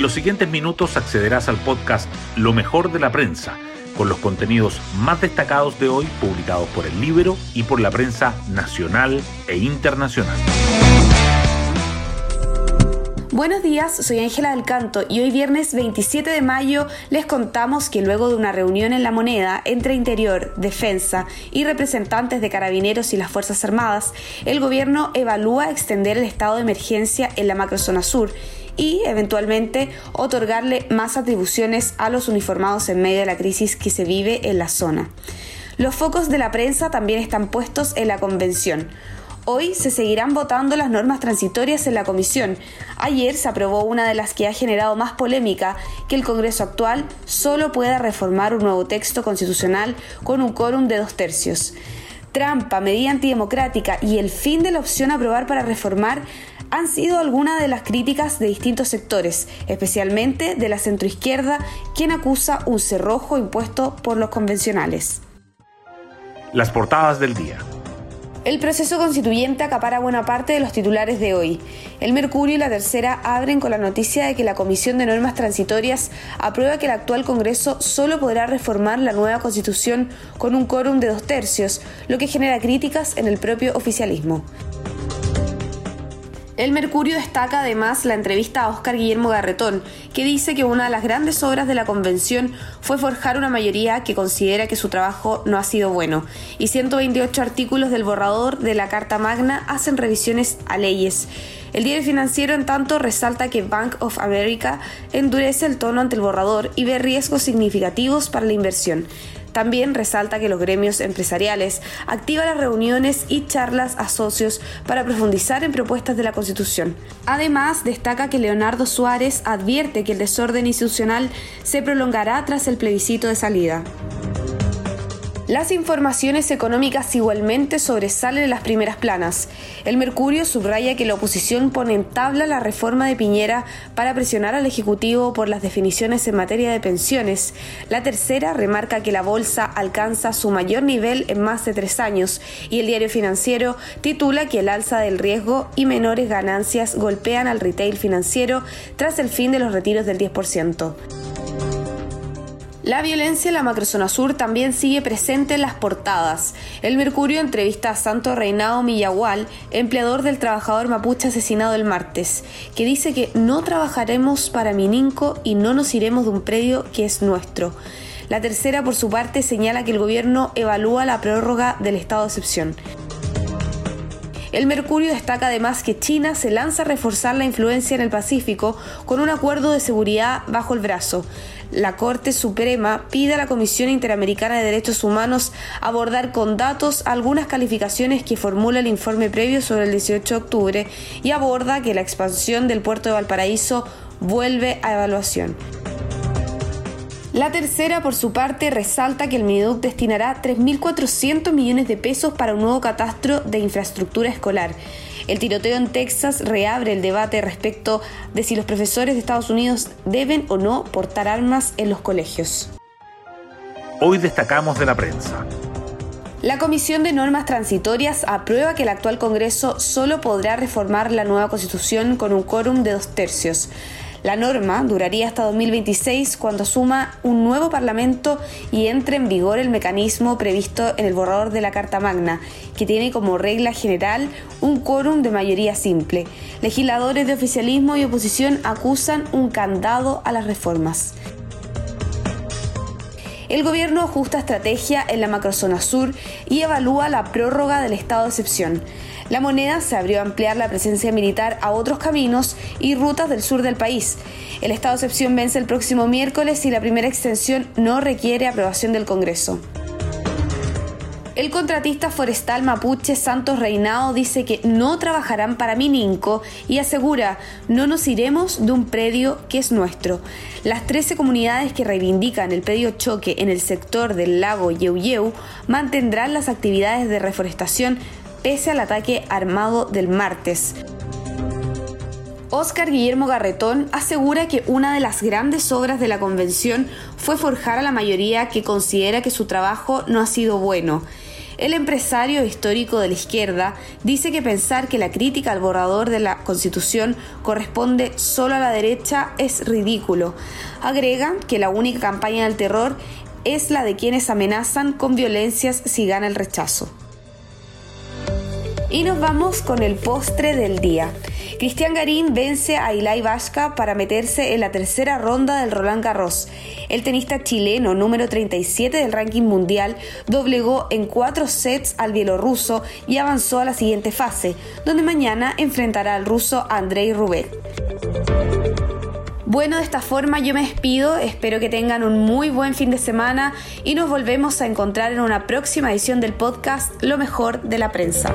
En los siguientes minutos accederás al podcast Lo mejor de la prensa, con los contenidos más destacados de hoy publicados por el libro y por la prensa nacional e internacional. Buenos días, soy Ángela del Canto y hoy viernes 27 de mayo les contamos que luego de una reunión en La Moneda entre Interior, Defensa y representantes de carabineros y las Fuerzas Armadas, el gobierno evalúa extender el estado de emergencia en la macrozona sur y eventualmente otorgarle más atribuciones a los uniformados en medio de la crisis que se vive en la zona. Los focos de la prensa también están puestos en la convención. Hoy se seguirán votando las normas transitorias en la comisión. Ayer se aprobó una de las que ha generado más polémica, que el Congreso actual solo pueda reformar un nuevo texto constitucional con un quórum de dos tercios. Trampa, medida antidemocrática y el fin de la opción aprobar para reformar han sido algunas de las críticas de distintos sectores, especialmente de la centroizquierda, quien acusa un cerrojo impuesto por los convencionales. Las portadas del día. El proceso constituyente acapara buena parte de los titulares de hoy. El Mercurio y la Tercera abren con la noticia de que la Comisión de Normas Transitorias aprueba que el actual Congreso solo podrá reformar la nueva Constitución con un quórum de dos tercios, lo que genera críticas en el propio oficialismo. El Mercurio destaca además la entrevista a Óscar Guillermo Garretón, que dice que una de las grandes obras de la convención fue forjar una mayoría que considera que su trabajo no ha sido bueno, y 128 artículos del borrador de la Carta Magna hacen revisiones a leyes. El diario financiero, en tanto, resalta que Bank of America endurece el tono ante el borrador y ve riesgos significativos para la inversión. También resalta que los gremios empresariales activan las reuniones y charlas a socios para profundizar en propuestas de la Constitución. Además, destaca que Leonardo Suárez advierte que el desorden institucional se prolongará tras el plebiscito de salida. Las informaciones económicas igualmente sobresalen en las primeras planas. El Mercurio subraya que la oposición pone en tabla la reforma de Piñera para presionar al Ejecutivo por las definiciones en materia de pensiones. La tercera remarca que la bolsa alcanza su mayor nivel en más de tres años y el diario financiero titula que el alza del riesgo y menores ganancias golpean al retail financiero tras el fin de los retiros del 10%. La violencia en la macrozona sur también sigue presente en las portadas. El Mercurio entrevista a Santo Reinado Millagual, empleador del trabajador mapuche asesinado el martes, que dice que no trabajaremos para Mininco y no nos iremos de un predio que es nuestro. La tercera, por su parte, señala que el gobierno evalúa la prórroga del estado de excepción. El Mercurio destaca además que China se lanza a reforzar la influencia en el Pacífico con un acuerdo de seguridad bajo el brazo. La Corte Suprema pide a la Comisión Interamericana de Derechos Humanos abordar con datos algunas calificaciones que formula el informe previo sobre el 18 de octubre y aborda que la expansión del puerto de Valparaíso vuelve a evaluación. La tercera, por su parte, resalta que el Mineduc destinará 3.400 millones de pesos para un nuevo catastro de infraestructura escolar. El tiroteo en Texas reabre el debate respecto de si los profesores de Estados Unidos deben o no portar armas en los colegios. Hoy destacamos de la prensa. La Comisión de Normas Transitorias aprueba que el actual Congreso solo podrá reformar la nueva Constitución con un quórum de dos tercios. La norma duraría hasta 2026 cuando suma un nuevo Parlamento y entre en vigor el mecanismo previsto en el borrador de la Carta Magna, que tiene como regla general un quórum de mayoría simple. Legisladores de oficialismo y oposición acusan un candado a las reformas. El gobierno ajusta estrategia en la macrozona sur y evalúa la prórroga del estado de excepción. La moneda se abrió a ampliar la presencia militar a otros caminos y rutas del sur del país. El estado de excepción vence el próximo miércoles y la primera extensión no requiere aprobación del Congreso. El contratista forestal mapuche Santos Reinao dice que no trabajarán para Mininco y asegura no nos iremos de un predio que es nuestro. Las 13 comunidades que reivindican el predio choque en el sector del lago Yeuyeu mantendrán las actividades de reforestación pese al ataque armado del martes. Óscar Guillermo Garretón asegura que una de las grandes obras de la convención fue forjar a la mayoría que considera que su trabajo no ha sido bueno. El empresario histórico de la izquierda dice que pensar que la crítica al borrador de la Constitución corresponde solo a la derecha es ridículo. Agrega que la única campaña del terror es la de quienes amenazan con violencias si gana el rechazo. Y nos vamos con el postre del día. Cristian Garín vence a Ilai Vasca para meterse en la tercera ronda del Roland Garros. El tenista chileno número 37 del ranking mundial doblegó en cuatro sets al bielorruso y avanzó a la siguiente fase, donde mañana enfrentará al ruso Andrei Rublev. Bueno, de esta forma yo me despido, espero que tengan un muy buen fin de semana y nos volvemos a encontrar en una próxima edición del podcast Lo mejor de la prensa.